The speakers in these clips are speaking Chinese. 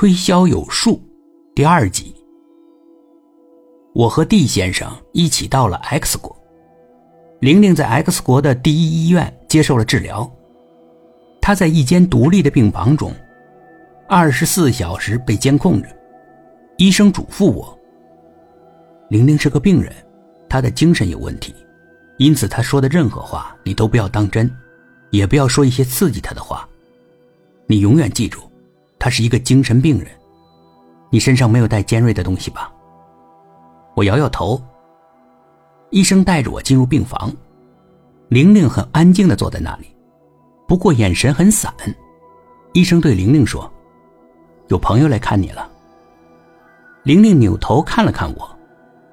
推销有术第二集。我和 D 先生一起到了 X 国，玲玲在 X 国的第一医院接受了治疗。她在一间独立的病房中，二十四小时被监控着。医生嘱咐我：玲玲是个病人，她的精神有问题，因此她说的任何话你都不要当真，也不要说一些刺激她的话。你永远记住，他是一个精神病人。你身上没有带尖锐的东西吧？我摇摇头。医生带着我进入病房，玲玲很安静的坐在那里，不过眼神很散。医生对玲玲说：“有朋友来看你了。”玲玲扭头看了看我，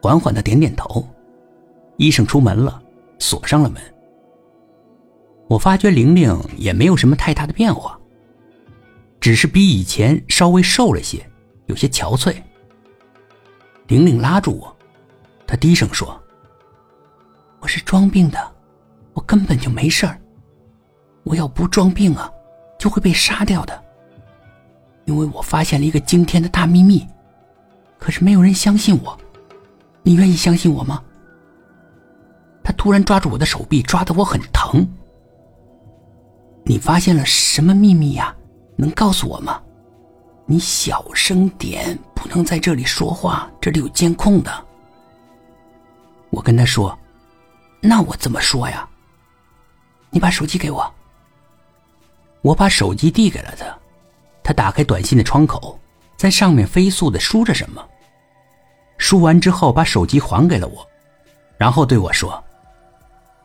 缓缓的点点头。医生出门了，锁上了门。我发觉玲玲也没有什么太大的变化，只是比以前稍微瘦了些，有些憔悴。玲玲拉住我，她低声说：“我是装病的，我根本就没事儿。我要不装病啊，就会被杀掉的。因为我发现了一个惊天的大秘密，可是没有人相信我。你愿意相信我吗？”他突然抓住我的手臂，抓得我很疼。你发现了什么秘密呀？能告诉我吗？你小声点，不能在这里说话，这里有监控的。我跟他说：“那我怎么说呀？”你把手机给我。我把手机递给了他，他打开短信的窗口，在上面飞速的输着什么。输完之后，把手机还给了我，然后对我说：“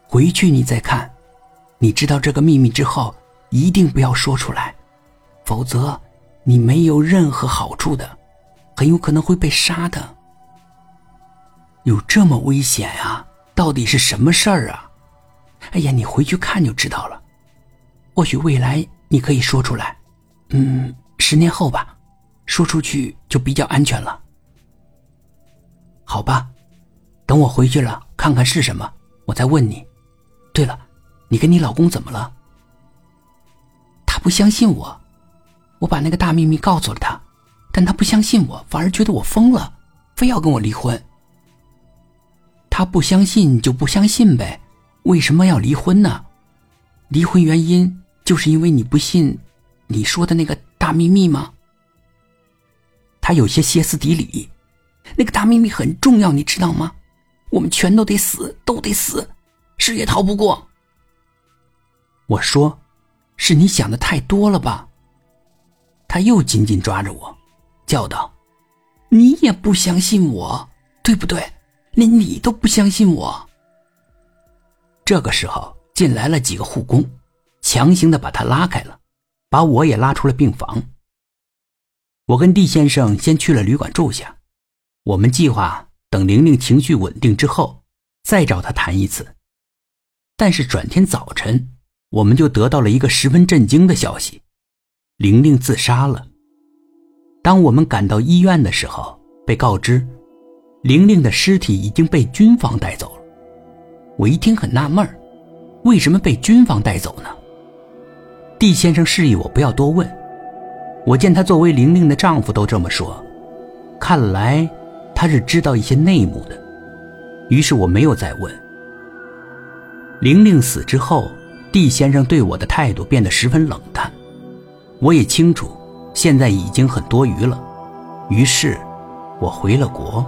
回去你再看，你知道这个秘密之后，一定不要说出来，否则。”你没有任何好处的，很有可能会被杀的。有这么危险啊？到底是什么事儿啊？哎呀，你回去看就知道了。或许未来你可以说出来，嗯，十年后吧，说出去就比较安全了。好吧，等我回去了，看看是什么，我再问你。对了，你跟你老公怎么了？他不相信我。我把那个大秘密告诉了他，但他不相信我，反而觉得我疯了，非要跟我离婚。他不相信就不相信呗，为什么要离婚呢？离婚原因就是因为你不信你说的那个大秘密吗？他有些歇斯底里，那个大秘密很重要，你知道吗？我们全都得死，都得死，谁也逃不过。我说，是你想的太多了吧。他又紧紧抓着我，叫道：“你也不相信我，对不对？连你都不相信我。”这个时候进来了几个护工，强行的把他拉开了，把我也拉出了病房。我跟地先生先去了旅馆住下，我们计划等玲玲情绪稳定之后再找他谈一次。但是转天早晨，我们就得到了一个十分震惊的消息。玲玲自杀了。当我们赶到医院的时候，被告知，玲玲的尸体已经被军方带走了。我一听很纳闷为什么被军方带走呢？D 先生示意我不要多问。我见他作为玲玲的丈夫都这么说，看来他是知道一些内幕的。于是我没有再问。玲玲死之后，D 先生对我的态度变得十分冷淡。我也清楚，现在已经很多余了，于是，我回了国。